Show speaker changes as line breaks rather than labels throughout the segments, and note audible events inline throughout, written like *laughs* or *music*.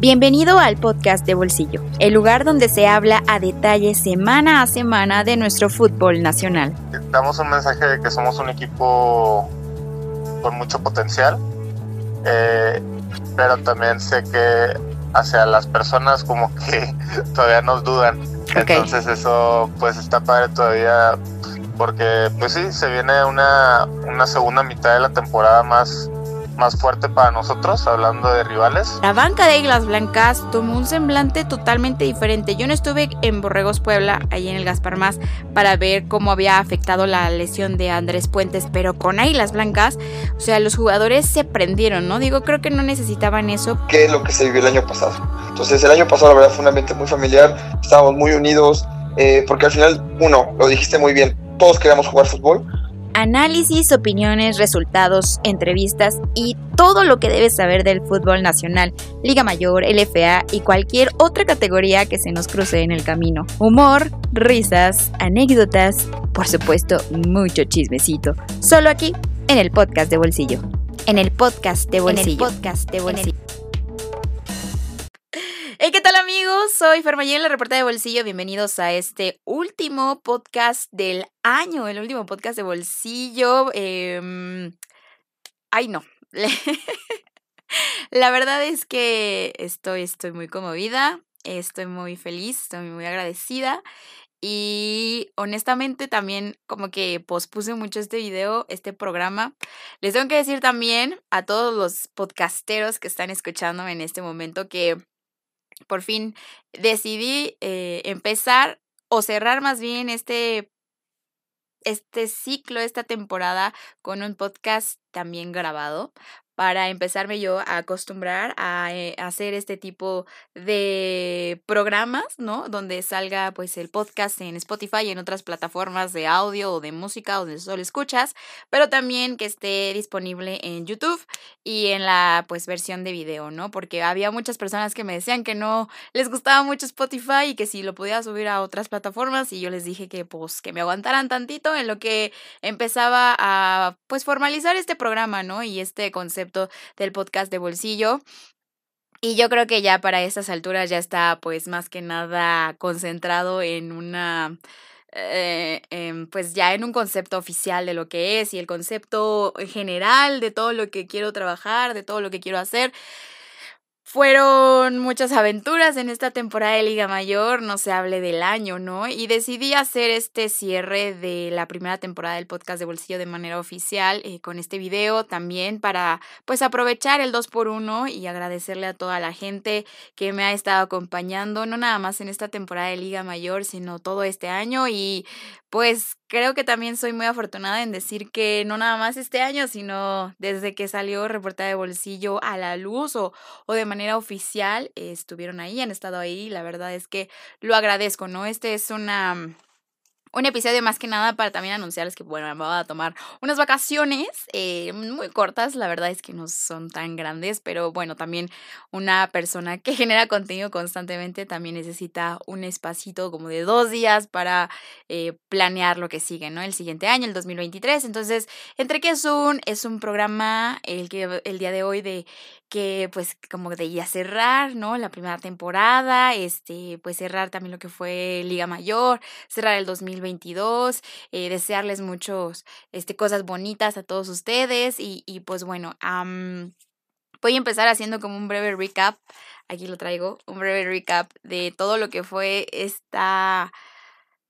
Bienvenido al podcast de Bolsillo, el lugar donde se habla a detalle semana a semana de nuestro fútbol nacional.
Damos un mensaje de que somos un equipo con mucho potencial, eh, pero también sé que hacia las personas como que *laughs* todavía nos dudan. Entonces eso pues está padre todavía porque pues sí, se viene una, una segunda mitad de la temporada más, más fuerte para nosotros, hablando de rivales.
La banca de Islas Blancas tomó un semblante totalmente diferente. Yo no estuve en Borregos Puebla, ahí en el Gaspar Más, para ver cómo había afectado la lesión de Andrés Puentes, pero con Águilas Blancas, o sea, los jugadores se prendieron, ¿no? Digo, creo que no necesitaban eso.
¿Qué es lo que se vivió el año pasado? Entonces, el año pasado, la verdad, fue un ambiente muy familiar, estábamos muy unidos, eh, porque al final, uno, lo dijiste muy bien, todos queríamos jugar fútbol.
Análisis, opiniones, resultados, entrevistas y todo lo que debes saber del fútbol nacional, Liga Mayor, LFA y cualquier otra categoría que se nos cruce en el camino. Humor, risas, anécdotas, por supuesto, mucho chismecito. Solo aquí, en el podcast de bolsillo. En el podcast de bolsillo. En el podcast de bolsillo. Hey, ¿qué tal amigos? Soy Fermayel, la reportera de bolsillo. Bienvenidos a este último podcast del año, el último podcast de bolsillo. Em, ay, no. *laughs* la verdad es que estoy, estoy muy conmovida, estoy muy feliz, estoy muy agradecida. Y honestamente también como que pospuse mucho este video, este programa. Les tengo que decir también a todos los podcasteros que están escuchándome en este momento que por fin decidí eh, empezar o cerrar más bien este, este ciclo, esta temporada con un podcast también grabado para empezarme yo a acostumbrar a, eh, hacer este tipo de programas, ¿no? Donde salga pues el podcast en Spotify y en otras plataformas de audio o de música donde solo escuchas, pero también que esté disponible en YouTube y en la pues versión de video, ¿no? Porque había muchas personas que me decían que no les gustaba mucho Spotify y que si lo podía subir a otras plataformas y yo les dije que pues que me aguantaran tantito en lo que empezaba a pues formalizar este programa, ¿no? Y este concepto del podcast de bolsillo. Y yo creo que ya para estas alturas ya está pues más que nada concentrado en una... Eh, pues ya en un concepto oficial de lo que es y el concepto general de todo lo que quiero trabajar, de todo lo que quiero hacer. Fueron muchas aventuras en esta temporada de Liga Mayor, no se hable del año, ¿no? Y decidí hacer este cierre de la primera temporada del podcast de Bolsillo de manera oficial eh, con este video también para pues aprovechar el 2x1 y agradecerle a toda la gente que me ha estado acompañando, no nada más en esta temporada de Liga Mayor, sino todo este año y pues creo que también soy muy afortunada en decir que no nada más este año, sino desde que salió Reporta de Bolsillo a la luz o, o de manera oficial, estuvieron ahí, han estado ahí. La verdad es que lo agradezco, ¿no? Este es una un episodio más que nada para también anunciarles que, bueno, me voy a tomar unas vacaciones eh, muy cortas, la verdad es que no son tan grandes, pero bueno, también una persona que *laughs* genera contenido constantemente también necesita un espacito como de dos días para eh, planear lo que sigue, ¿no? El siguiente año, el 2023. Entonces, entre que es un, es un programa el, que, el día de hoy de que pues como de ya cerrar, ¿no? La primera temporada, este, pues cerrar también lo que fue Liga Mayor, cerrar el 2022, eh, desearles muchos, este, cosas bonitas a todos ustedes y, y pues bueno, voy a empezar haciendo como un breve recap, aquí lo traigo, un breve recap de todo lo que fue esta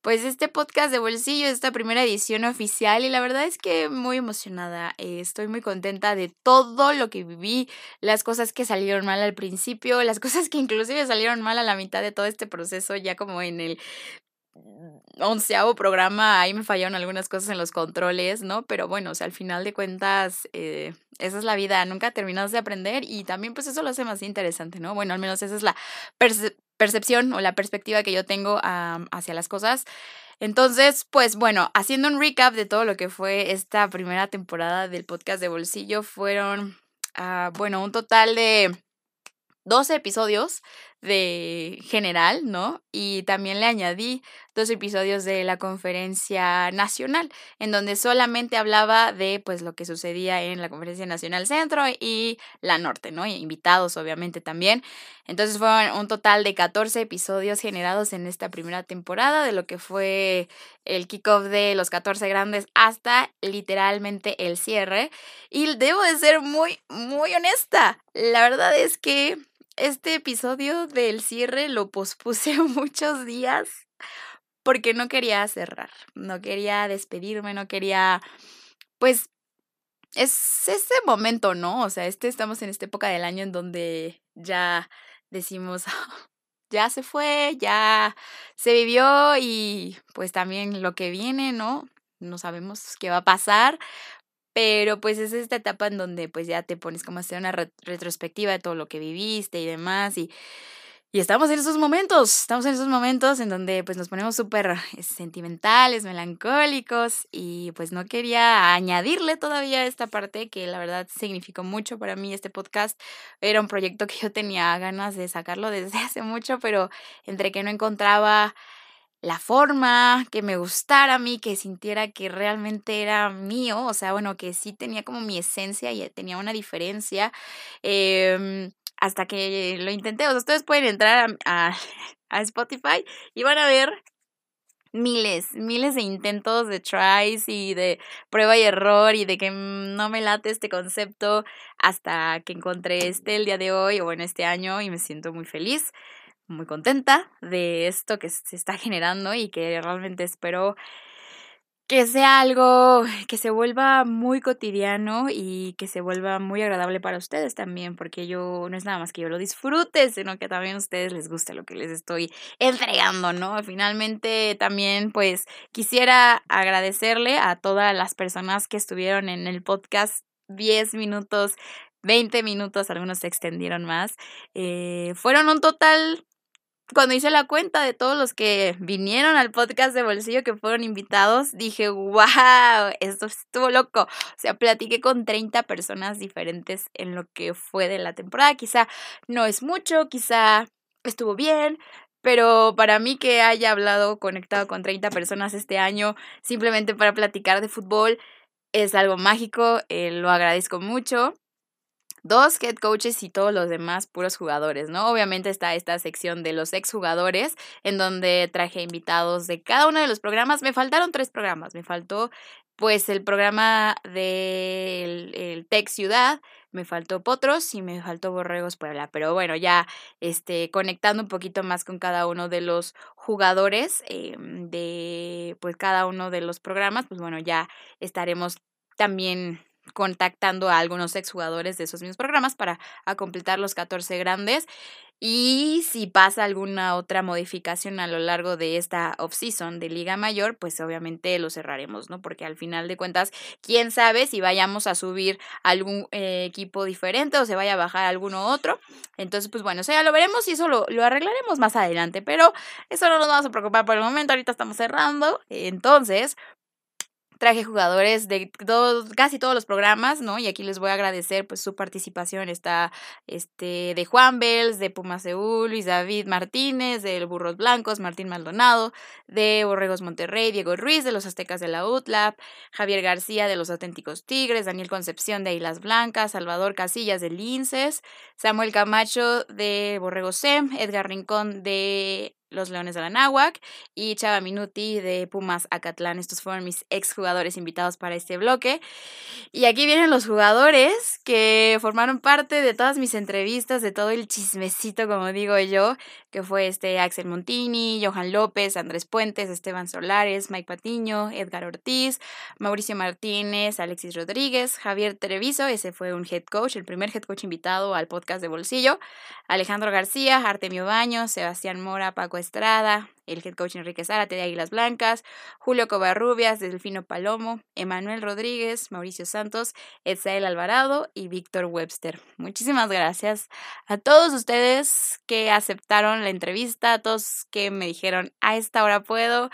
pues este podcast de bolsillo, esta primera edición oficial y la verdad es que muy emocionada, eh, estoy muy contenta de todo lo que viví, las cosas que salieron mal al principio, las cosas que inclusive salieron mal a la mitad de todo este proceso, ya como en el onceavo programa, ahí me fallaron algunas cosas en los controles, ¿no? Pero bueno, o sea, al final de cuentas, eh, esa es la vida, nunca terminas de aprender y también pues eso lo hace más interesante, ¿no? Bueno, al menos esa es la percepción o la perspectiva que yo tengo hacia las cosas. Entonces, pues bueno, haciendo un recap de todo lo que fue esta primera temporada del podcast de bolsillo, fueron, ah, bueno, un total de 12 episodios de general, ¿no? Y también le añadí dos episodios de la conferencia nacional, en donde solamente hablaba de pues lo que sucedía en la conferencia nacional centro y la norte, ¿no? Y invitados obviamente también. Entonces fueron un total de 14 episodios generados en esta primera temporada de lo que fue el kickoff de los 14 grandes hasta literalmente el cierre. Y debo de ser muy, muy honesta. La verdad es que este episodio del cierre lo pospuse *laughs* muchos días porque no quería cerrar, no quería despedirme, no quería, pues, es ese momento, ¿no? O sea, este, estamos en esta época del año en donde ya decimos, *laughs* ya se fue, ya se vivió y pues también lo que viene, ¿no? No sabemos qué va a pasar, pero pues es esta etapa en donde pues ya te pones como a hacer una retrospectiva de todo lo que viviste y demás y, y estamos en esos momentos, estamos en esos momentos en donde pues nos ponemos súper sentimentales, melancólicos y pues no quería añadirle todavía esta parte que la verdad significó mucho para mí este podcast. Era un proyecto que yo tenía ganas de sacarlo desde *laughs* hace mucho, pero entre que no encontraba la forma, que me gustara a mí, que sintiera que realmente era mío, o sea, bueno, que sí tenía como mi esencia y tenía una diferencia, em, hasta que lo intenté, o sea, ustedes pueden entrar a, *laughs* a, Spotify y van a ver miles, miles de intentos de tries y de prueba y error y de que no me late este concepto hasta que encontré este el día de hoy o en este año y me siento muy feliz muy contenta de esto que se está generando y que realmente espero que sea algo que se vuelva muy cotidiano y que se vuelva muy agradable para ustedes también, porque yo no es nada más que yo lo disfrute, sino que también a ustedes les guste lo que les estoy entregando, ¿no? Finalmente también pues quisiera agradecerle a todas las personas que estuvieron en el podcast 10 minutos 20 minutos, algunos se extendieron más. Eh, fueron un total cuando hice la cuenta de todos los que vinieron al podcast de bolsillo que fueron invitados, dije, wow, esto estuvo loco. O sea, platiqué con 30 personas diferentes en lo que fue de la temporada. Quizá no es mucho, quizá estuvo bien, pero para mí que haya hablado conectado con 30 personas este año simplemente para platicar de fútbol es algo mágico, eh, lo agradezco mucho dos head coaches y todos los demás puros jugadores, ¿no? Obviamente está esta sección de los exjugadores, en donde traje invitados de cada uno de los programas. Me faltaron tres programas, me faltó pues el programa del el Tech Ciudad, me faltó Potros y me faltó Borregos Puebla. Pero bueno, ya este, conectando un poquito más con cada uno de los jugadores em, de pues cada uno de los programas, pues bueno, ya estaremos también contactando a algunos exjugadores de esos mismos programas para a completar los 14 grandes. Y si pasa alguna otra modificación a lo largo de esta off-season de Liga Mayor, pues obviamente lo cerraremos, ¿no? Porque al final de cuentas, quién sabe si vayamos a subir algún eh, equipo diferente o se vaya a bajar alguno otro. Entonces, pues bueno, eso ya lo veremos y eso lo, lo arreglaremos más adelante. Pero eso no nos vamos a preocupar por el momento, ahorita estamos cerrando. Entonces, traje jugadores de casi todos los programas, ¿no? Y aquí les voy a agradecer pues su participación. Está este de Juan Bells, de Pumas Seúl, Luis David Martínez, de Burros Blancos, Martín Maldonado, de Borregos Monterrey, Diego Ruiz, de los Aztecas de la UTLAP, Javier García, de los Auténticos Tigres, Daniel Concepción, de Islas Blancas, Salvador Casillas, de Linces, Samuel Camacho, de Borrego SEM, Edgar Rincón, de los Leones de la Náhuac y Chava Minuti de Pumas Acatlán. Estos fueron mis exjugadores invitados para este bloque. Y aquí vienen los jugadores que formaron parte de todas mis entrevistas, de todo el chismecito, como digo yo, que fue este Axel Montini, Johan López, Andrés Puentes, Esteban Solares, Mike Patiño, Edgar Ortiz, Mauricio Martínez, Alexis Rodríguez, Javier Treviso, ese fue un head coach, el primer head coach invitado al podcast de Bolsillo, Alejandro García, Artemio Baños, Sebastián Mora, Paco Estrada, el head coach Enrique Zárate de Águilas Blancas, Julio Covarrubias de Delfino Palomo, Emanuel Rodríguez, Mauricio Santos, Etzael Alvarado y Víctor Webster. Muchísimas gracias a todos ustedes que aceptaron la entrevista, a todos que me dijeron a esta hora puedo,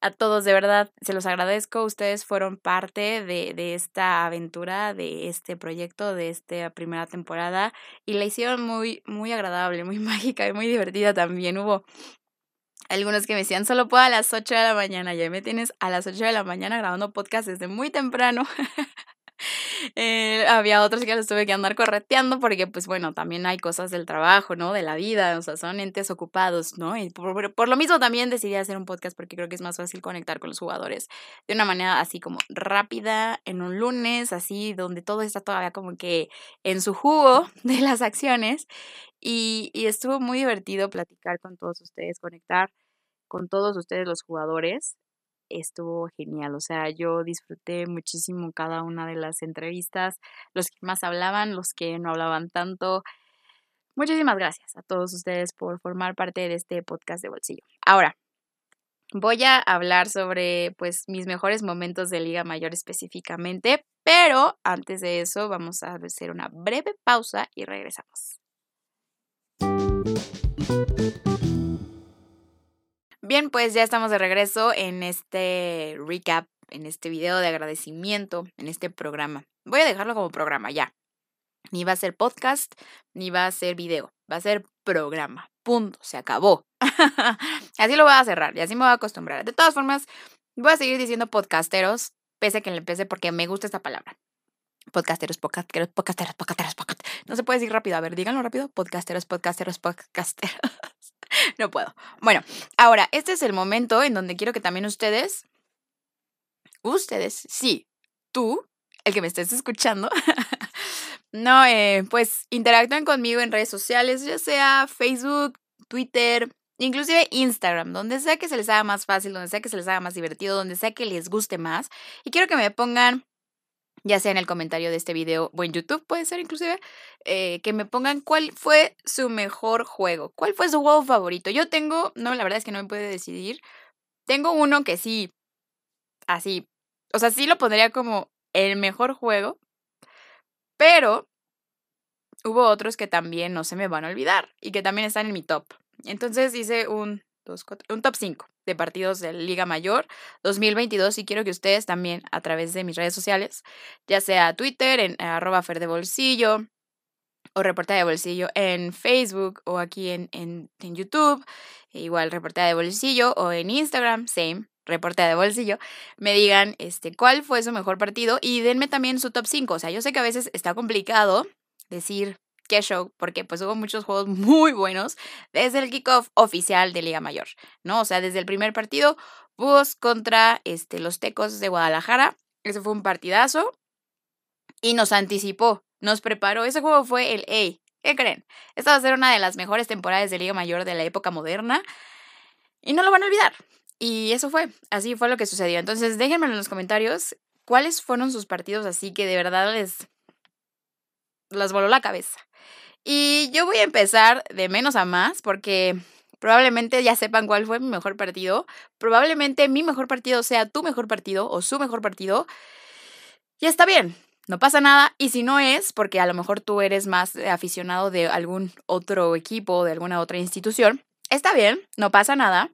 a todos, de verdad, se los agradezco. Ustedes fueron parte de, de esta aventura, de este proyecto, de esta primera temporada y la hicieron muy, muy agradable, muy *laughs* mágica y muy divertida también. Hubo algunos que me decían, solo puedo a las 8 de la mañana, ya me tienes a las 8 de la mañana grabando podcast desde muy temprano. *laughs* *laughs* Eh, había otros que los tuve que andar correteando porque, pues bueno, también hay cosas del trabajo, ¿no? De la vida, o sea, son entes ocupados, ¿no? Y por, lo mismo también decidí hacer un podcast porque creo que es más fácil conectar con los jugadores de una manera así como rápida, en un lunes, así, donde todo está todavía como que en su jugo *laughs* de las acciones. Y, y estuvo muy divertido platicar con todos ustedes, conectar con todos ustedes los jugadores estuvo genial. O sea, yo disfruté muchísimo cada una de las entrevistas, los que más hablaban, los que no hablaban tanto. Muchísimas gracias a todos ustedes por formar parte de este podcast de bolsillo. Ahora, voy a hablar sobre pues mis mejores momentos de Liga Mayor específicamente, pero antes de eso vamos a hacer una breve pausa y regresamos. Bien, pues ya estamos de regreso en este recap, en este video de agradecimiento, en este programa. Voy a dejarlo como programa ya. Ni va a ser podcast, ni va a ser video, va a ser programa. Punto, se acabó. *laughs* así lo voy a cerrar y así me voy a acostumbrar. De todas formas, voy a seguir diciendo podcasteros, pese a que le empecé porque me gusta esta palabra. Podcasteros, podcasteros, podcasteros, podcasteros, podcasteros. No se puede decir rápido. A ver, díganlo rápido. Podcasteros, podcasteros, podcasteros. *laughs* *laughs* no puedo. Bueno, ahora, este es el momento en donde quiero que también ustedes, ustedes, sí, tú, el que me estés escuchando, *laughs* no, eh, pues interactúen conmigo en redes sociales, ya sea Facebook, Twitter, inclusive Instagram, donde sea que se les haga más fácil, donde sea que se les haga más divertido, donde sea que les guste más. Y quiero que me pongan ya sea en el comentario de este video o en YouTube, puede ser inclusive, eh, que me pongan cuál fue su mejor juego, cuál fue su juego favorito. Yo tengo, no, la verdad es que no me puede decidir. Tengo uno que sí, así, o sea, sí lo pondría como el mejor juego, pero hubo otros que también no se me van a olvidar y que también están en mi top. Entonces hice un un top 5 de partidos de Liga Mayor 2022 y quiero que ustedes también a través de mis redes sociales, ya sea Twitter en arroba de Bolsillo o Reportada de Bolsillo en Facebook o aquí en, en, en YouTube, e igual Reportada de Bolsillo o en Instagram, same, Reportada de Bolsillo, me digan este, cuál fue su mejor partido y denme también su top 5. O sea, yo sé que a veces está complicado decir qué show, porque pues hubo muchos juegos muy buenos desde el kickoff oficial de Liga Mayor, ¿no? O sea, desde el primer partido, Búhos contra este, los Tecos de Guadalajara, ese fue un partidazo y nos anticipó, nos preparó, ese juego fue el A. ¿Qué creen? Esta va a ser una de las mejores temporadas de Liga Mayor de la época moderna y no lo van a olvidar. Y eso fue, así fue lo que sucedió. Entonces déjenme en los comentarios cuáles fueron sus partidos así que de verdad les las voló la cabeza. Y yo voy a empezar de menos a más porque probablemente ya sepan cuál fue mi mejor partido. Probablemente mi mejor partido sea tu mejor partido o su mejor partido. Y está bien, no pasa nada. Y si no es, porque a lo mejor tú eres más aficionado de algún otro equipo, de alguna otra institución, está bien, no pasa nada.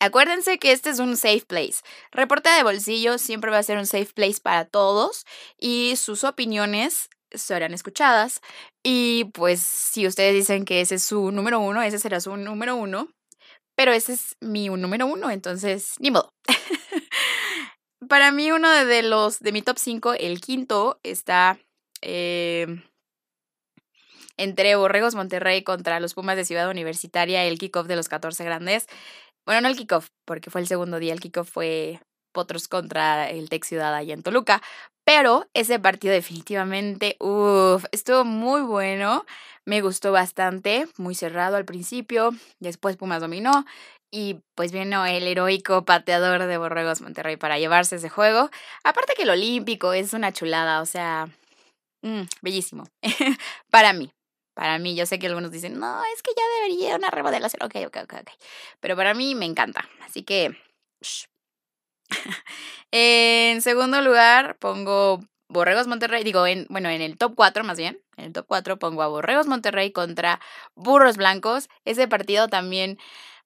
Acuérdense que este es un safe place. Reporte de bolsillo siempre va a ser un safe place para todos y sus opiniones serán escuchadas. Y pues si ustedes dicen que ese es su número uno, ese será su número uno. Pero ese es mi número uno, entonces ni modo. *laughs* Para mí uno de los de mi top 5, el quinto, está eh, entre Borregos Monterrey contra los Pumas de Ciudad Universitaria, el kickoff de los 14 grandes. Bueno, no el kickoff, porque fue el segundo día, el kickoff fue Potros contra el Tec Ciudad allá en Toluca. Pero ese partido definitivamente, uff, estuvo muy bueno. Me gustó bastante, muy cerrado al principio. Después Pumas dominó. Y pues vino el heroico pateador de Borregos Monterrey para llevarse ese juego. Aparte que el olímpico es una chulada, o sea, mm, bellísimo. *laughs* para mí, para mí, yo sé que algunos dicen, no, es que ya debería una remodelación. Ok, ok, ok, ok. Pero para mí me encanta. Así que, *laughs* en segundo lugar, pongo Borregos Monterrey, digo, en, bueno, en el top 4 más bien, en el top 4 pongo a Borregos Monterrey contra Burros Blancos. Ese partido también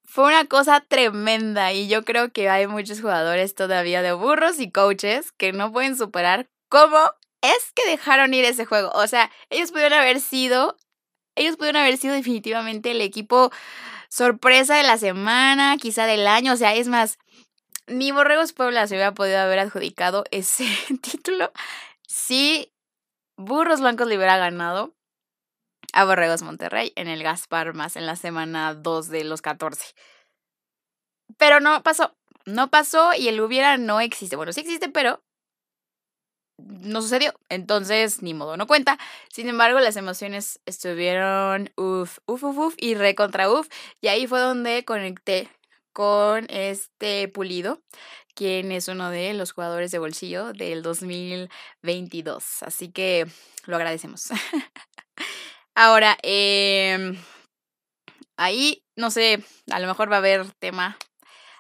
fue una cosa tremenda y yo creo que hay muchos jugadores todavía de burros y coaches que no pueden superar cómo es que dejaron ir ese juego. O sea, ellos pudieron haber sido, ellos pudieron haber sido definitivamente el equipo sorpresa de la semana, quizá del año. O sea, es más, ni Borregos Puebla se hubiera podido haber adjudicado ese *laughs* título si Burros Blancos le hubiera ganado a Borregos Monterrey en el Gaspar más en la semana 2 de los 14. Pero no pasó, no pasó y el hubiera no existe. Bueno, sí existe, pero no sucedió. Entonces, ni modo, no cuenta. Sin embargo, las emociones estuvieron uff, uff, uff, uf y re contra uff. Y ahí fue donde conecté con este Pulido, quien es uno de los jugadores de bolsillo del 2022. Así que lo agradecemos. *laughs* Ahora, eh, ahí, no sé, a lo mejor va a haber tema,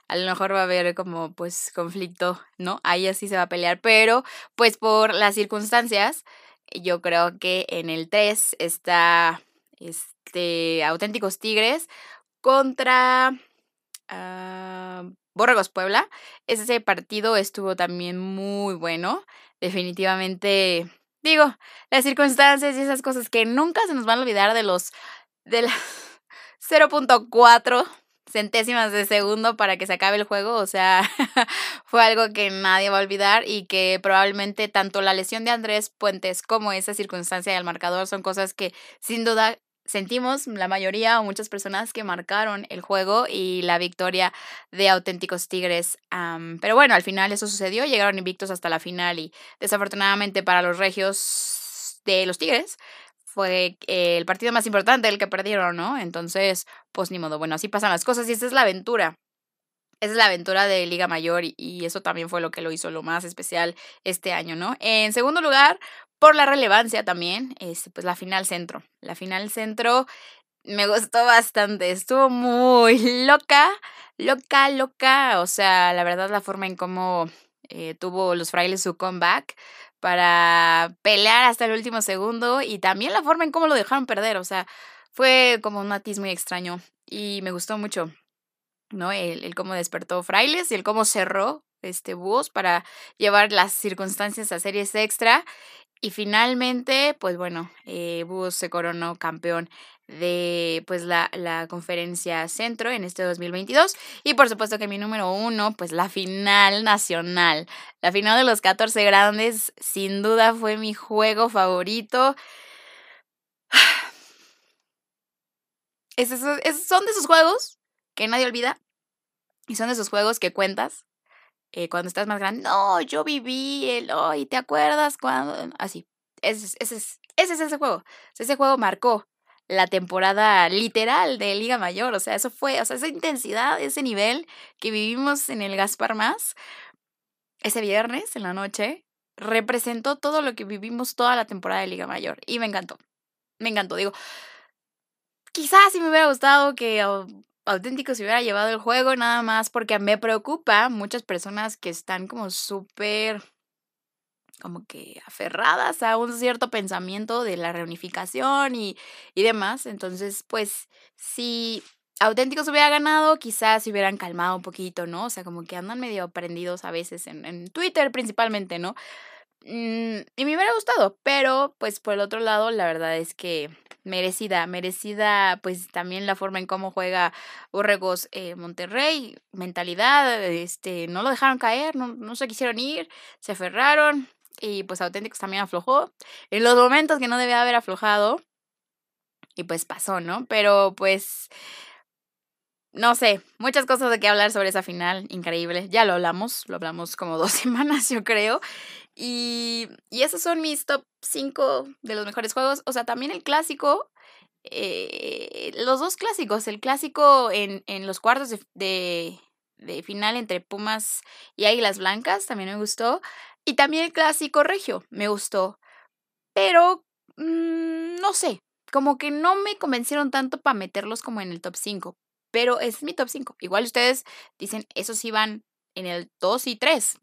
a lo mejor va a haber como pues conflicto, ¿no? Ahí así se va a pelear, pero pues por las circunstancias, yo creo que en el 3 está este auténticos tigres contra uh, Borregos Puebla. Ese partido estuvo también muy bueno. Definitivamente digo, las circunstancias y esas cosas que nunca se nos van a olvidar de los de las *laughs* 0.4 centésimas de segundo para que se acabe el juego, o sea, *laughs* fue algo que nadie va a olvidar y que probablemente tanto la lesión de Andrés Puentes como esa circunstancia del marcador son cosas que sin duda sentimos la mayoría o muchas personas que marcaron el juego y la victoria de auténticos Tigres. pero bueno, al final eso sucedió, llegaron invictos hasta la final y desafortunadamente para los regios de los Tigres fue el partido más importante el que perdieron, ¿no? Entonces, pues ni modo, bueno, así pasan las cosas y esta es la aventura. Esa es la aventura de Liga Mayor y, y, eso también fue lo que lo hizo lo más especial este año, ¿no? En segundo lugar, por la relevancia también, este, pues la final centro. La final centro me gustó bastante, estuvo muy *laughs* loca, loca, loca. O sea, la verdad la forma en cómo eh, tuvo los frailes su comeback para pelear hasta el último segundo y también la forma en cómo lo dejaron perder. O sea, fue como un matiz muy extraño y me gustó mucho. ¿no? El, cómo despertó Frailes y el cómo cerró este Búhos para llevar las circunstancias a series extra y finalmente, pues bueno, eh, se coronó campeón de pues la, la conferencia centro en este 2022 y por supuesto que mi número uno pues la final nacional la final de los 14 grandes sin duda fue mi juego favorito. *sighs* Son de esos juegos que nadie olvida y son de esos juegos que cuentas eh, cuando estás más grande, no, yo viví el, hoy, ¿te acuerdas cuando? Así, ese, ese, ese, ese es ese juego. Ese juego marcó la temporada literal de Liga Mayor, o sea, eso fue, o sea, esa intensidad, ese nivel que vivimos en el Gaspar Más, ese viernes en la noche, representó todo lo que vivimos toda la temporada de Liga Mayor y me encantó, me encantó, digo, quizás si me hubiera gustado que auténtico si hubiera llevado el juego, nada más porque me preocupa muchas personas que están como súper como que aferradas a un cierto pensamiento de la reunificación y, y demás. Entonces, pues, si auténticos hubiera ganado, quizás se hubieran calmado un poquito, ¿no? O sea, como que andan medio prendidos a veces en Twitter principalmente, ¿no? Mm, y me hubiera gustado, pero pues por el otro lado, la verdad es que merecida, merecida pues también la forma en cómo juega Borregos eh, Monterrey, mentalidad, este, no lo dejaron caer, no, no se quisieron ir, se aferraron y pues Auténticos también aflojó en los momentos que no debía haber aflojado y pues pasó, ¿no? Pero pues no sé, muchas cosas de qué hablar sobre esa final, increíble. Ya lo hablamos, lo hablamos como dos *laughs* semanas, yo creo. Y, y esos son mis top 5 de los mejores juegos. O sea, también el clásico, eh, los dos clásicos, el clásico en, en los cuartos de, de, final entre Pumas y Águilas Blancas, también me gustó. Y también el clásico regio, me gustó. Pero, mmm, no sé, como que no me convencieron tanto para meterlos como en el top 5. Pero es mi top 5. Igual ustedes dicen, esos iban en el 2 y 3.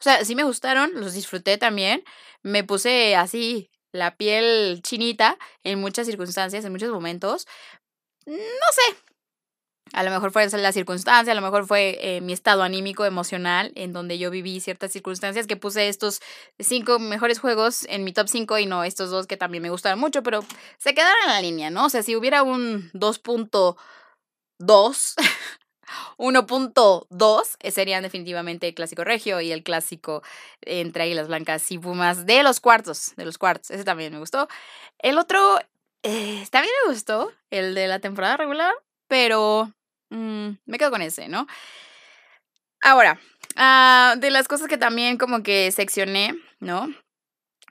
O sea, sí me gustaron, los disfruté también. Me puse así la piel chinita en muchas circunstancias, en muchos momentos. No sé. A lo mejor fue la circunstancia, a lo mejor fue eh, mi estado anímico, emocional, en donde yo viví ciertas circunstancias que puse estos cinco mejores juegos en mi top 5 y no estos dos que también me gustaron mucho, pero se quedaron en la línea, ¿no? O sea, si hubiera un 2.2, *laughs* 1.2 eh, serían definitivamente el clásico regio y el clásico entre Águilas Blancas y Pumas de los cuartos, de los cuartos. Ese también me gustó. El otro eh, también me gustó, el de la temporada regular, pero Mm, me quedo con ese, ¿no? Ahora, ah, de las cosas que también como que seccioné, ¿no?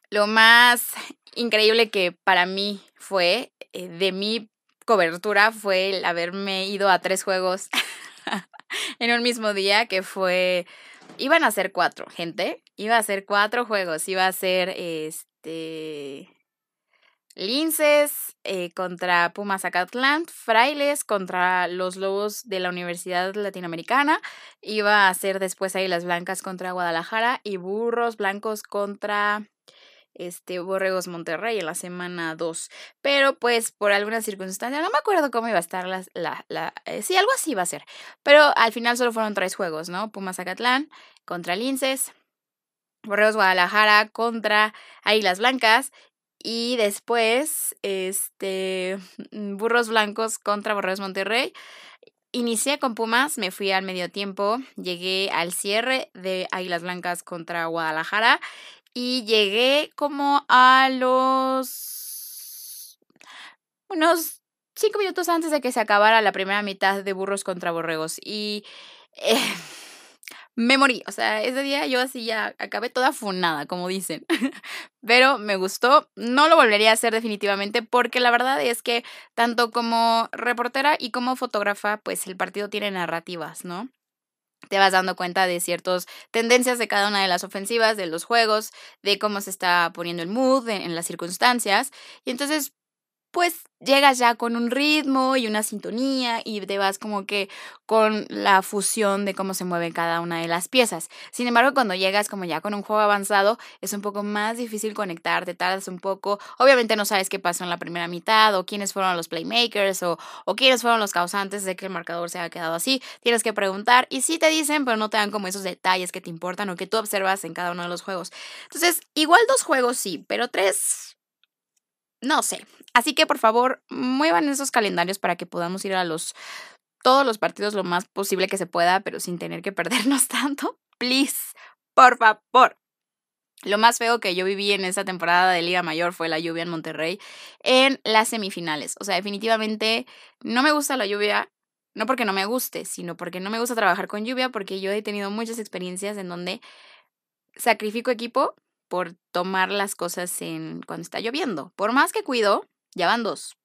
Lo más increíble que para mí fue eh, de mi cobertura fue el haberme ido a tres juegos *laughs* *laughs* en un mismo día, que fue, iban a ser cuatro, gente, iba a ser cuatro juegos, iba a ser este Linces eh, contra Pumas Acatlán, Frailes contra los Lobos de la Universidad Latinoamericana, iba a ser después Águilas Blancas contra Guadalajara y Burros Blancos contra este Borregos Monterrey en la semana 2. Pero pues por alguna circunstancia, no me acuerdo cómo iba a estar la, la, la eh, sí, algo así iba a ser. Pero al final solo fueron tres juegos, ¿no? Pumas Acatlán contra Linces, Borregos Guadalajara contra Águilas Blancas y después, este, mm, Burros Blancos contra Borregos Monterrey. Inicié con Pumas, me fui al medio tiempo, llegué al cierre de Águilas Blancas contra Guadalajara y llegué como a los unos cinco minutos antes de que se acabara la primera mitad de Burros contra Borregos. Y eh, *laughs* me morí. O sea, ese día yo así ya acabé toda funada, como dicen. *laughs* Pero me gustó. No lo volvería a hacer definitivamente porque la verdad es que tanto como reportera y como fotógrafa, pues el partido tiene narrativas, ¿no? Te vas dando cuenta de ciertas tendencias de cada una de las ofensivas, de los juegos, de cómo se está poniendo el mood en las circunstancias. Y entonces, pues llegas ya con un ritmo y una sintonía y te vas como que con la fusión de cómo se mueven cada una de las piezas. Sin embargo, cuando llegas como ya con un juego avanzado, es un poco más difícil conectarte, tardas un poco. Obviamente no sabes qué pasó en la primera mitad o quiénes fueron los playmakers o, o quiénes fueron los causantes de que el marcador se haya quedado así. Tienes que preguntar y sí te dicen, pero no te dan como esos detalles que te importan o que tú observas en cada uno de los juegos. Entonces, igual dos juegos sí, pero tres no sé. Así que por favor, muevan esos calendarios para que podamos ir a los todos los partidos lo más posible que se pueda, pero sin tener que *laughs* perdernos tanto. Please, por favor. Lo más feo que yo viví en esa temporada de Liga Mayor fue la lluvia en Monterrey en las semifinales. O sea, definitivamente no me gusta la lluvia, no porque no me guste, sino porque no me gusta trabajar con lluvia, porque yo he tenido muchas experiencias en donde sacrifico equipo por tomar las cosas en cuando está lloviendo. Por más que cuido, ya van dos.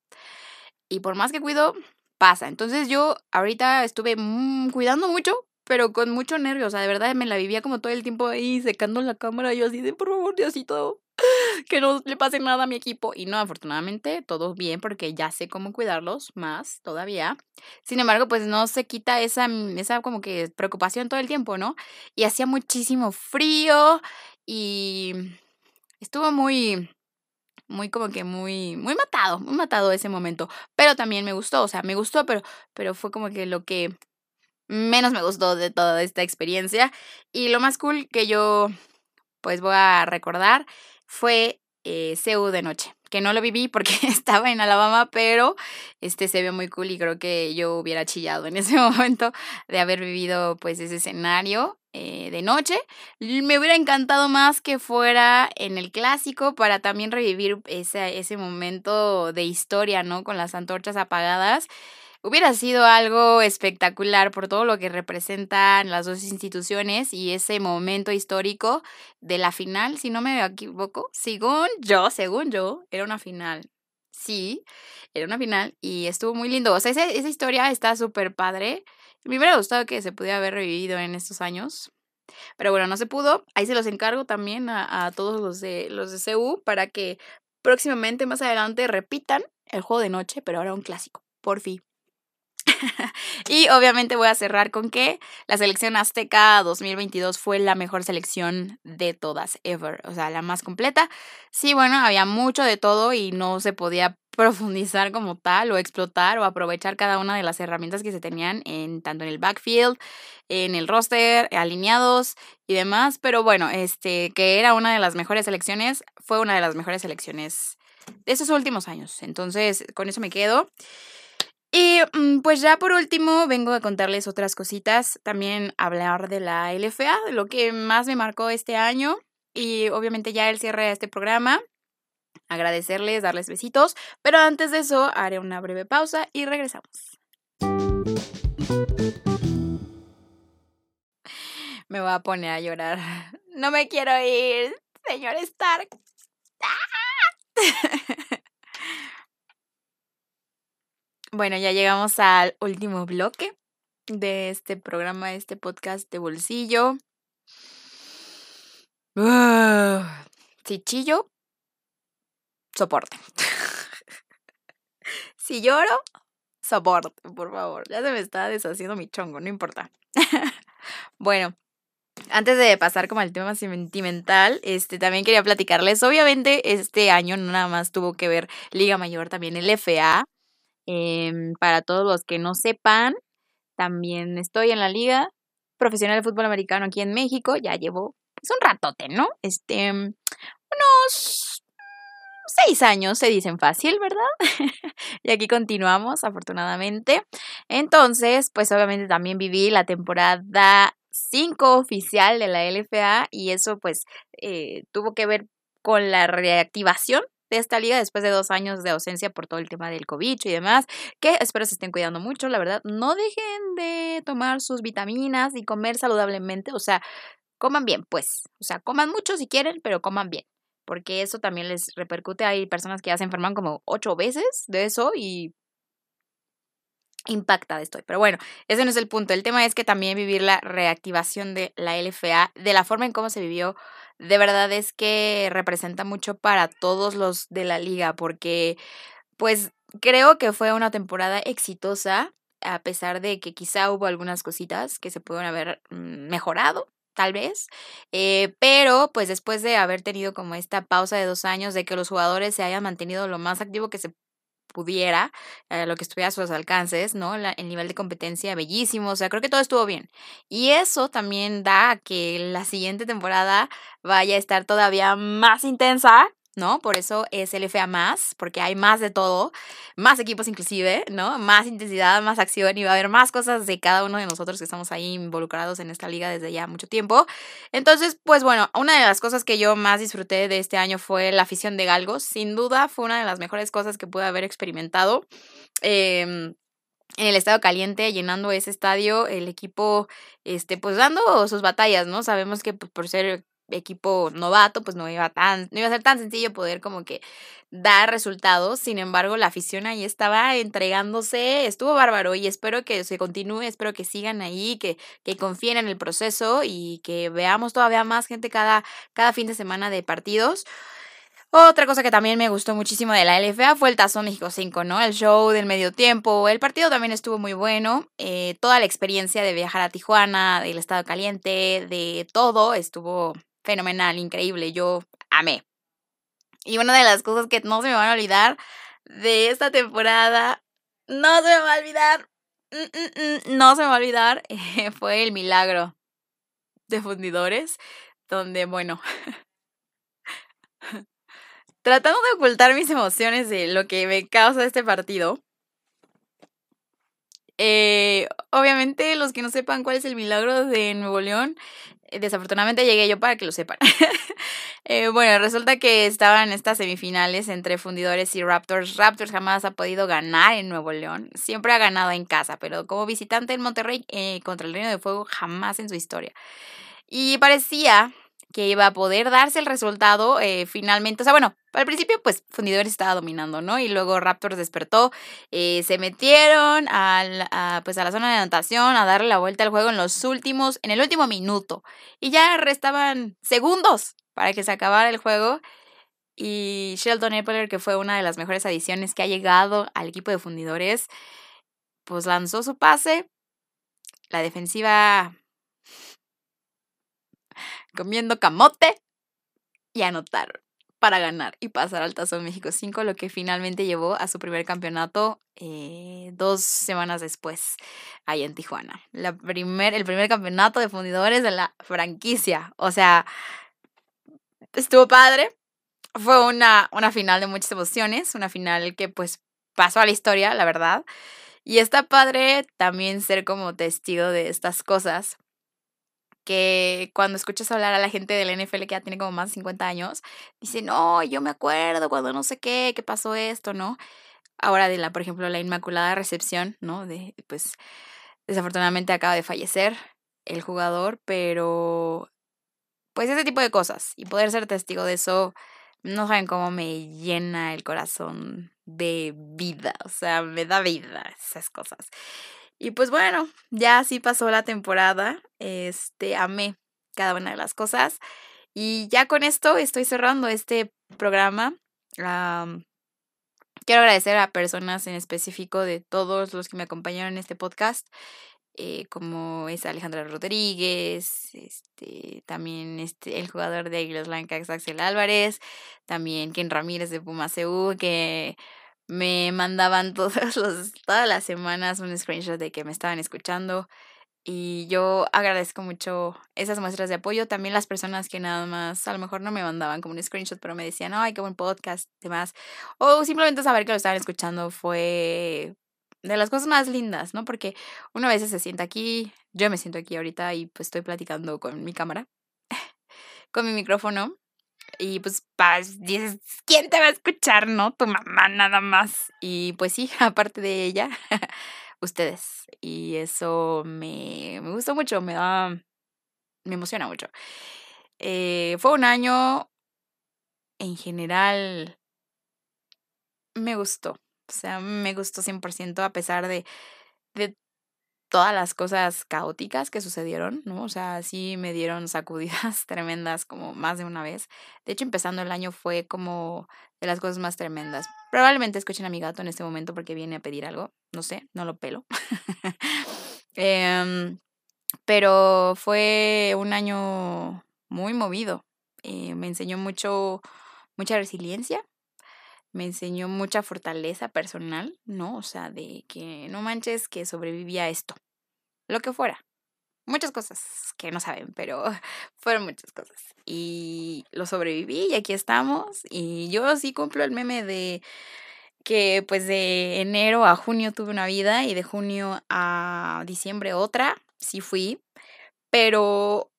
Y por más que cuido, pasa. Entonces yo ahorita estuve mm, cuidando mucho, pero con mucho nervio. O sea, de verdad me la vivía como todo el tiempo ahí secando la cámara. Yo así de, por favor, Diosito, *laughs* que no le pase nada a mi equipo. Y no, afortunadamente, todo bien porque ya sé cómo cuidarlos más todavía. Sin embargo, pues no se quita esa, esa como que preocupación todo el tiempo, ¿no? Y hacía muchísimo frío y estuvo muy, muy como que muy, muy matado, muy matado ese momento. Pero también me gustó, o sea, me gustó, pero, pero fue como que lo que menos me gustó de toda esta experiencia. Y lo más cool que yo pues voy a recordar fue eh, de noche, que no lo viví porque *laughs* estaba en Alabama, pero este se ve muy cool y creo que yo hubiera chillado en ese *laughs* momento de haber vivido pues ese escenario eh, de noche. Me hubiera encantado más que fuera en el clásico para también revivir ese, ese momento de historia, ¿no? Con las antorchas apagadas hubiera sido algo espectacular por todo lo que representan las dos instituciones y ese momento histórico de la final, si no me equivoco, según yo, según yo, era una final. Sí, era una final y estuvo muy lindo. O sea, esa, esa historia está súper padre. Me hubiera gustado que se pudiera haber revivido en estos años. Pero bueno, no se pudo. Ahí se los encargo también a, todos los de los de CU para que próximamente, más adelante, repitan el juego de noche, pero ahora un clásico. Por fin. *laughs* y obviamente voy a cerrar con que la selección azteca 2022 fue la mejor selección de todas, ever, o sea, la más completa. Sí, bueno, había mucho de todo y no se podía profundizar como tal o explotar o aprovechar cada una de las herramientas que se tenían en tanto en el backfield, en el roster, alineados y demás, pero bueno, este que era una de las mejores selecciones, fue una de las mejores selecciones de esos últimos años. Entonces, con eso me quedo. Y mm, pues ya por último vengo a contarles otras cositas, también hablar de la LFA, de lo que más me marcó este año y obviamente ya el cierre de este programa agradecerles, darles besitos, pero antes de eso haré una breve pausa y regresamos. Me voy a poner a llorar. *laughs* No me quiero ir, señor Stark. *laughs* Bueno, ya llegamos al último bloque de este programa, de este podcast de bolsillo. *sighs* Si chillo, soporte. *laughs* si lloro, soporte, por favor. Ya se me está deshaciendo mi chongo, no importa. *laughs* bueno, antes de pasar como al tema sentimental, este también quería platicarles. Obviamente, este año no nada más tuvo que ver Liga Mayor, también el FA. Em, para todos los que no sepan, también estoy en la Liga Profesional de Fútbol Americano aquí en México. Ya llevo pues, un ratote, ¿no? Este, unos seis años se dicen fácil, ¿verdad? *laughs* y aquí continuamos, afortunadamente. Entonces, pues obviamente también viví la temporada 5 oficial de la LFA y eso pues eh, tuvo que ver con la reactivación de esta liga después de dos años de ausencia por todo el tema del COVID y demás, que espero se estén cuidando mucho, la verdad, no dejen de tomar sus vitaminas y comer saludablemente, o sea, coman bien, pues, o sea, coman mucho si quieren, pero coman bien porque eso también les repercute. Hay personas que ya se enferman como ocho veces de eso y impacta de esto. Pero bueno, ese no es el punto. El tema es que también vivir la reactivación de la LFA, de la forma en cómo se vivió, de verdad es que representa mucho para todos los de la liga, porque pues creo que fue una temporada exitosa, a pesar de que quizá hubo algunas cositas que se pudieron haber mm, mejorado, tal vez, eh, pero pues después de haber tenido como esta pausa de dos años, de que los jugadores se hayan mantenido lo más activo que se pudiera, eh, lo que estuviera a sus alcances, ¿no? el nivel de competencia bellísimo, o sea, creo que todo estuvo bien. Y eso también da a que la siguiente temporada vaya a estar todavía más intensa ¿no? Por eso es LFA más, porque hay más de todo, más equipos inclusive, ¿no? Más intensidad, más acción y va a haber más cosas de cada uno de nosotros que estamos ahí involucrados en esta liga desde ya mucho tiempo. Entonces, pues bueno, una de las cosas que yo más disfruté de este año fue la afición de Galgos. Sin duda fue una de las mejores cosas que pude haber experimentado. Em, en el estado caliente, llenando ese estadio, el equipo, este, pues dando sus batallas, ¿no? Sabemos que pues, por ser equipo novato, pues no iba tan, no iba a ser tan sencillo poder como que dar resultados. Sin embargo, la afición ahí estaba entregándose, estuvo bárbaro y espero que se continúe, espero que sigan ahí, que, que confíen en el proceso y que veamos todavía más gente cada, cada fin de semana de partidos. Otra cosa que también me gustó muchísimo de la LFA fue el Tazón México 5, ¿no? El show del medio tiempo. El partido también estuvo muy bueno. Eh, toda la experiencia de viajar a Tijuana, del estado caliente, de todo, estuvo fenomenal, increíble, yo amé. Y una de las cosas que no se me van a olvidar de esta temporada, no se me va a olvidar, mm, mm, mm, no se me va a olvidar, *laughs* fue el milagro de fundidores, donde, bueno, *laughs* tratando de ocultar mis emociones de lo que me causa este partido. Eh, obviamente, los que no sepan cuál es el milagro de Nuevo León, desafortunadamente llegué yo para que lo sepan. *laughs* Eh, bueno, resulta que estaban estas semifinales entre Fundidores y Raptors. Raptors jamás ha podido ganar en Nuevo León. Siempre ha ganado en casa, pero como visitante en Monterrey eh, contra el Reino de Fuego jamás en su historia. Y parecía que iba a poder darse el resultado eh, finalmente. O sea, bueno, al principio pues Fundidores estaba dominando, ¿no? Y luego Raptors despertó, eh, se metieron al, a, pues a la zona de anotación a darle la vuelta al juego en los últimos, en el último minuto. Y ya restaban segundos para que se acabara el juego. Y Sheldon Epler, que fue una de las mejores adiciones que ha llegado al equipo de Fundidores, pues lanzó su pase. La defensiva comiendo camote y anotaron. para ganar y pasar al Tazón México 5, lo que finalmente llevó a su primer campeonato eh, dos semanas después, ahí en Tijuana. La primer, el primer campeonato de fundidores de la franquicia. O sea, estuvo padre. Fue una, una final de muchas emociones, una final que pues pasó a la historia, la verdad. Y está padre también ser como testigo de estas cosas, que cuando escuchas hablar a la gente del NFL que ya tiene como más de 50 años, dice, no, yo me acuerdo cuando no sé qué, que pasó esto, ¿no? Ahora de la, por ejemplo, la Inmaculada Recepción, ¿no? De, pues, desafortunadamente acaba de fallecer el jugador, pero, pues, ese tipo de cosas y poder ser testigo de eso, no saben cómo me llena el corazón de vida, o sea, me da vida esas cosas. Y pues bueno, ya así pasó la temporada. Este, amé cada una de las cosas. Y ya con esto estoy cerrando este programa. quiero agradecer a personas en específico de todos los que me acompañaron en este podcast. Eh, como es Alejandra Rodríguez, este, también este, el jugador de Águilas Blancas Axel Álvarez, también Ken Ramírez de Puma que me mandaban *laughs* todos los, todas las semanas un screenshot de que me estaban escuchando y yo agradezco mucho esas muestras de apoyo. También las personas que nada más a lo mejor no me mandaban como un screenshot, pero me decían, ay, qué buen podcast, demás. O simplemente saber que lo estaban escuchando fue de las cosas más lindas, ¿no? Porque uno a veces se sienta aquí, yo me siento aquí ahorita y pues estoy platicando con mi cámara, *laughs* con mi micrófono. Y pues dices, ¿quién te va a escuchar, no? Tu mamá nada más. Y pues sí, *laughs* aparte de ella, ustedes. Y eso me, me gustó mucho, me da, me emociona mucho. Eh, fue un año, en general, me gustó. O sea, me gustó 100% a pesar de, de todas las cosas caóticas que sucedieron, ¿no? O sea, sí me dieron sacudidas *laughs* tremendas como más de una vez. De hecho, empezando el año fue como de las cosas más tremendas. Probablemente escuchen a mi gato en este momento porque viene a pedir algo. No sé, no lo pelo. *laughs* Em, pero fue un año muy movido. Eh, me enseñó mucho, mucha resiliencia. Me enseñó mucha fortaleza personal, ¿no? O sea, de que no manches que sobrevivía a esto, lo que fuera. Muchas cosas que no saben, pero *laughs* fueron muchas cosas. Y lo sobreviví y aquí estamos. Y yo sí cumplo el meme de que pues de enero a junio tuve una vida y de junio a diciembre otra. Sí fui. Pero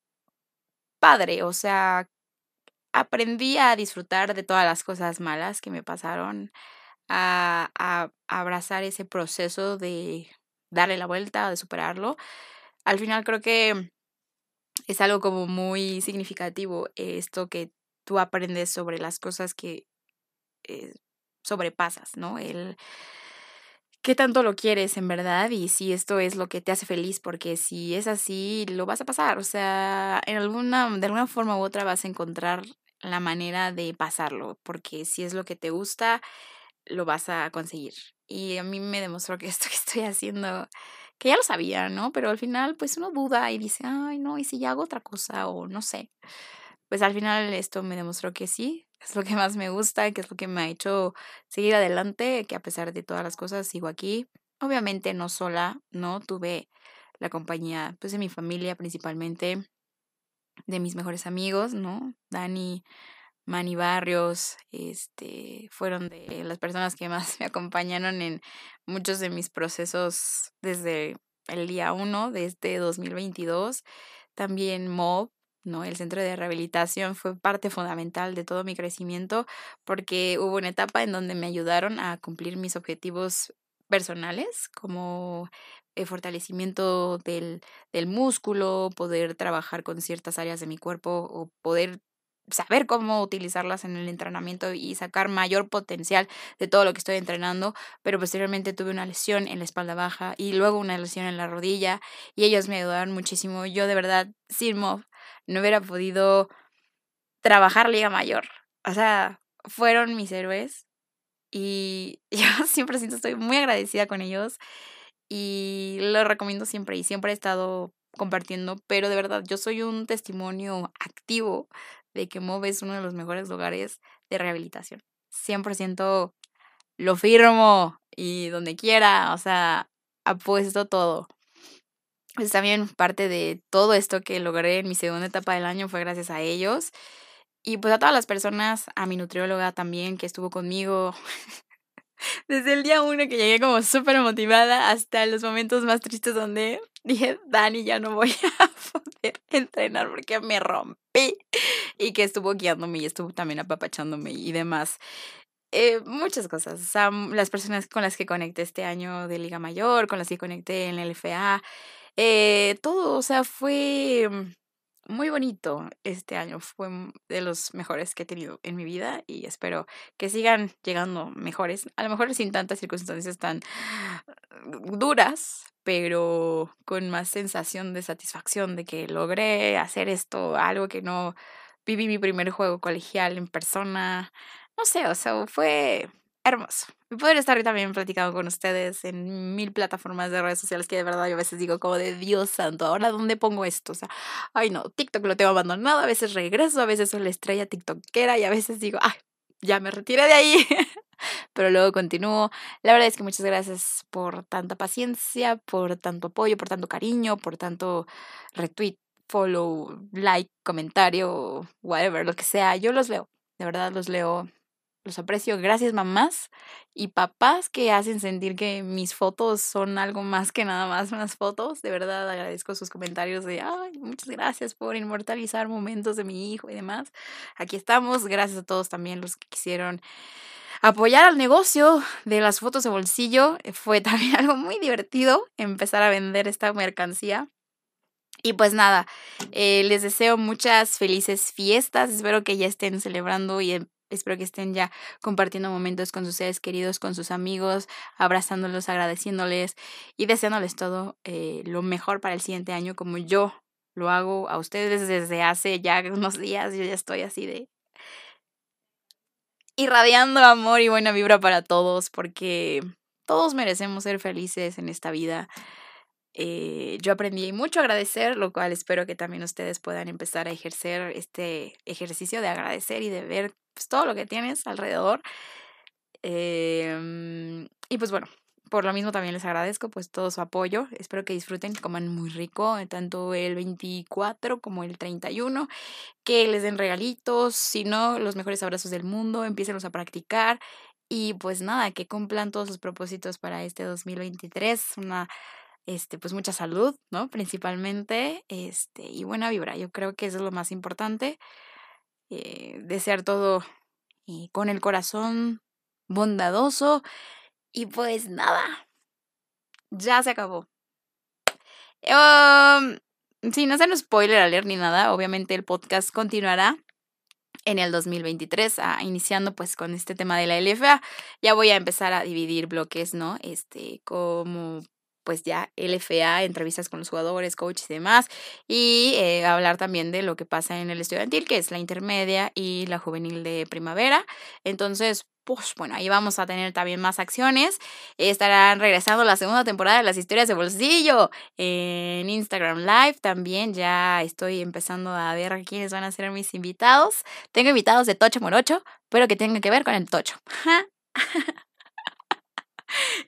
padre, o sea, aprendí a disfrutar de todas las cosas malas que me pasaron, a, abrazar ese proceso de darle la vuelta, de superarlo. Al final creo que es algo como muy significativo esto que tú aprendes sobre las cosas que eh, sobrepasas, ¿no? El qué tanto lo quieres en verdad y si esto es lo que te hace feliz, porque si es así, lo vas a pasar, o sea, en alguna, de alguna forma u otra vas a encontrar la manera de pasarlo, porque si es lo que te gusta, lo vas a conseguir. Y a mí me demostró que *laughs* esto que estoy haciendo, que ya lo sabía, ¿no? Pero al final, pues uno duda y dice, ay, no, ¿y si ya hago otra cosa? O no sé. Pues al final esto me demostró que sí, *laughs* es lo que más me gusta, que es lo que me ha hecho seguir adelante, que a pesar de todas las cosas sigo aquí. Obviamente no sola, ¿no? Tuve la compañía, pues de mi familia principalmente, de mis mejores amigos, ¿no? Dani, Manny Barrios, este, fueron de las personas que más *laughs* me acompañaron en muchos de mis procesos desde el día uno de este 2022. También MOB, ¿no? El centro de rehabilitación fue parte fundamental de todo mi crecimiento porque hubo una etapa en donde me ayudaron a cumplir mis objetivos personales como el fortalecimiento del, del músculo, poder trabajar con ciertas áreas de mi cuerpo o poder saber cómo utilizarlas en el entrenamiento y sacar mayor potencial de todo lo que estoy entrenando, pero posteriormente tuve una lesión en la espalda baja y luego una lesión en la rodilla y ellos me ayudaron muchísimo. Yo de verdad, sin MOV, no hubiera podido trabajar Liga Mayor. O sea, fueron mis héroes y *laughs* yo siempre siento, estoy muy agradecida con ellos y lo recomiendo siempre y siempre he estado compartiendo, pero de verdad yo soy un testimonio activo de que MOV es uno de los mejores lugares de rehabilitación. 100% lo firmo y donde quiera, o sea, apuesto todo. Pues también parte de todo esto que logré en mi segunda etapa del año fue gracias a ellos. Y pues a todas las personas, a mi nutrióloga también que estuvo conmigo *laughs* desde el día uno que llegué como súper motivada hasta los momentos más tristes donde dije, Dani, ya no voy *laughs* a poder entrenar porque me rompí. Y que estuvo guiándome y estuvo también apapachándome y demás. Eh, muchas cosas. O sea, las personas con las que conecté este año de Liga Mayor, con las que conecté en el LFA, eh, todo, o sea, fue muy bonito este año. Fue de los mejores que he tenido en mi vida y espero que sigan llegando mejores. A lo mejor sin tantas circunstancias tan duras, pero con más sensación de satisfacción de que logré hacer esto, algo que no viví mi primer juego colegial en persona. No sé, o sea, fue hermoso. Y poder estar también platicando con ustedes en mil plataformas de redes sociales que de verdad yo a veces digo como de Dios santo, ahora dónde pongo esto? O sea, ay no, TikTok lo tengo abandonado, a veces regreso, a veces soy la estrella TikTokera y a veces digo, ay, ya me retiré de ahí. *laughs* Pero luego continúo. La verdad es que muchas gracias por tanta paciencia, por tanto apoyo, por tanto cariño, por tanto retweet, follow, like, comentario, whatever, lo que sea. Yo los leo, de verdad los leo los aprecio. Gracias mamás y papás que hacen sentir que mis fotos son algo más que nada más unas fotos. De verdad agradezco sus comentarios de, ay, muchas gracias por inmortalizar momentos de mi hijo y demás. Aquí estamos. Gracias a todos también los que quisieron apoyar al negocio de las fotos de bolsillo. Fue *laughs* también algo muy divertido empezar a vender esta mercancía. Y pues nada, eh, les deseo muchas felices fiestas. Espero que ya estén celebrando y Espero que estén ya compartiendo momentos con sus seres queridos, con sus amigos, abrazándolos, agradeciéndoles y deseándoles todo eh, lo mejor para el siguiente año, como yo lo hago a ustedes desde hace ya unos días. Yo ya estoy así de irradiando amor y buena vibra para todos, porque todos merecemos ser felices en esta vida. Eh, yo aprendí mucho a agradecer, lo cual espero que también ustedes puedan empezar a ejercer este ejercicio de agradecer y de ver pues, todo lo que tienes alrededor. Em, y pues bueno, por lo mismo también les agradezco pues todo su apoyo. Espero que disfruten, coman muy rico, eh, tanto el 24 como el 31, que les den regalitos, si no, los mejores abrazos del mundo, empiecenlos a practicar y pues nada, que cumplan todos sus propósitos para este 2023, una este, pues mucha salud, ¿no? Principalmente, este, y buena vibra. Yo creo que eso es lo más importante. Eh, desear todo eh, con el corazón bondadoso. Y pues nada, ya se acabó. Um, sin hacer spoiler a leer ni nada, obviamente el podcast continuará en el 2023, ah, iniciando pues con este tema de la LFA. Ya voy a empezar a dividir bloques, ¿no? Este, como pues ya LFA, entrevistas con los jugadores, coaches y demás, y eh, hablar también de lo que pasa en el estudiantil, que es la intermedia y la juvenil de primavera. Entonces, pues bueno, ahí vamos a tener también más acciones. Estarán regresando la segunda temporada de las historias de bolsillo en Instagram Live. También ya estoy empezando a ver quiénes van a ser mis invitados. Tengo invitados de Tocho Morocho, pero que tengan que ver con el Tocho. *laughs*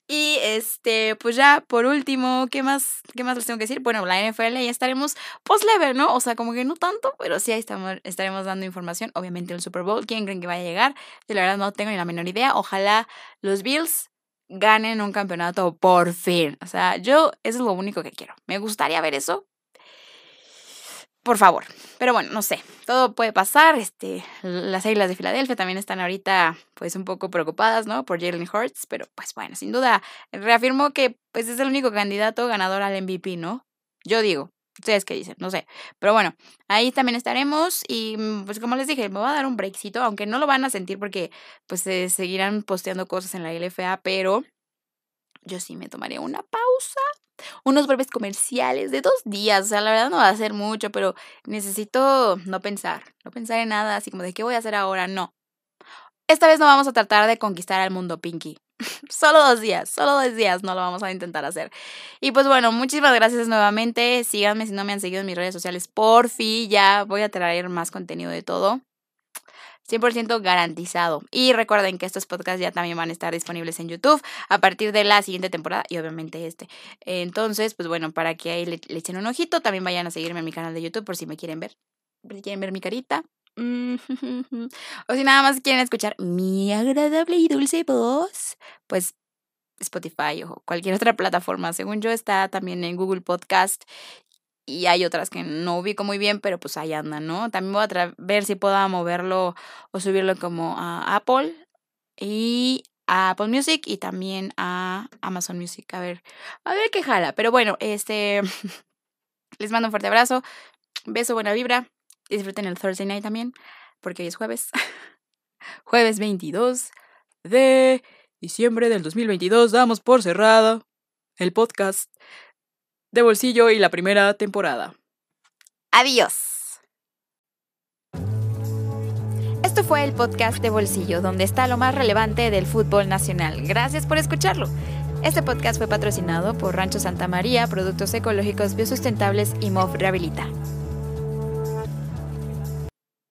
Y este, pues ya por último, ¿qué más, qué más les tengo que decir? Bueno, la NFL ya estaremos post-level, ¿no? O sea, como que no tanto, pero sí ahí estamos, estaremos dando información. Obviamente el Super Bowl, ¿quién creen que vaya a llegar? Yo la verdad no tengo ni la menor idea. Ojalá los Bills ganen un campeonato por fin. O sea, yo eso es lo único que quiero. Me gustaría ver eso, por favor. Pero bueno, no sé, todo puede pasar. Este, las Islas de Filadelfia también están ahorita pues un poco preocupadas, ¿no? Por Jalen Hurts, pero pues bueno, sin duda reafirmo que pues es el único candidato ganador al MVP, ¿no? Yo digo, ustedes qué dicen, no sé. Pero bueno, ahí también estaremos y pues como les dije, me voy a dar un breakcito, aunque no lo van a sentir porque pues se seguirán posteando cosas en la LFA, pero yo sí me tomaré una pausa unos breves comerciales de dos días. O sea, la verdad no va a ser mucho, pero necesito no pensar, no pensar en nada, así como de qué voy a hacer ahora. No. Esta vez no vamos a tratar de conquistar al mundo Pinky. *laughs* solo dos días, solo dos días no lo vamos a intentar hacer. Y pues bueno, muchísimas gracias nuevamente. Síganme si no me han seguido en mis redes sociales. Por fin, ya voy a traer más contenido de todo. 100% garantizado. Y recuerden que estos podcasts ya también van a estar disponibles en YouTube a partir de la siguiente temporada y obviamente este. Entonces, pues bueno, para que ahí le, echen un ojito, también vayan a seguirme en mi canal de YouTube por si me quieren ver. Por si quieren ver mi carita. *laughs* o si nada más quieren escuchar mi agradable y dulce voz, pues Spotify o cualquier otra plataforma. Según yo está también en Google Podcast y hay otras que no ubico muy bien, pero pues ahí andan, ¿no? También voy a ver si puedo moverlo o subirlo como a Apple y a Apple Music y también a Amazon Music. A ver, a ver qué jala. Pero bueno, este *laughs* les mando un fuerte abrazo. Beso, buena vibra. Disfruten el Thursday night también, porque hoy es jueves. *laughs* jueves 22 de diciembre del 2022. Damos por cerrada el podcast de bolsillo y la primera temporada. Adiós. Esto fue el podcast de bolsillo, donde está lo más relevante del fútbol nacional. Gracias por escucharlo. Este podcast fue patrocinado por Rancho Santa María, Productos Ecológicos Biosustentables y MOV Rehabilita.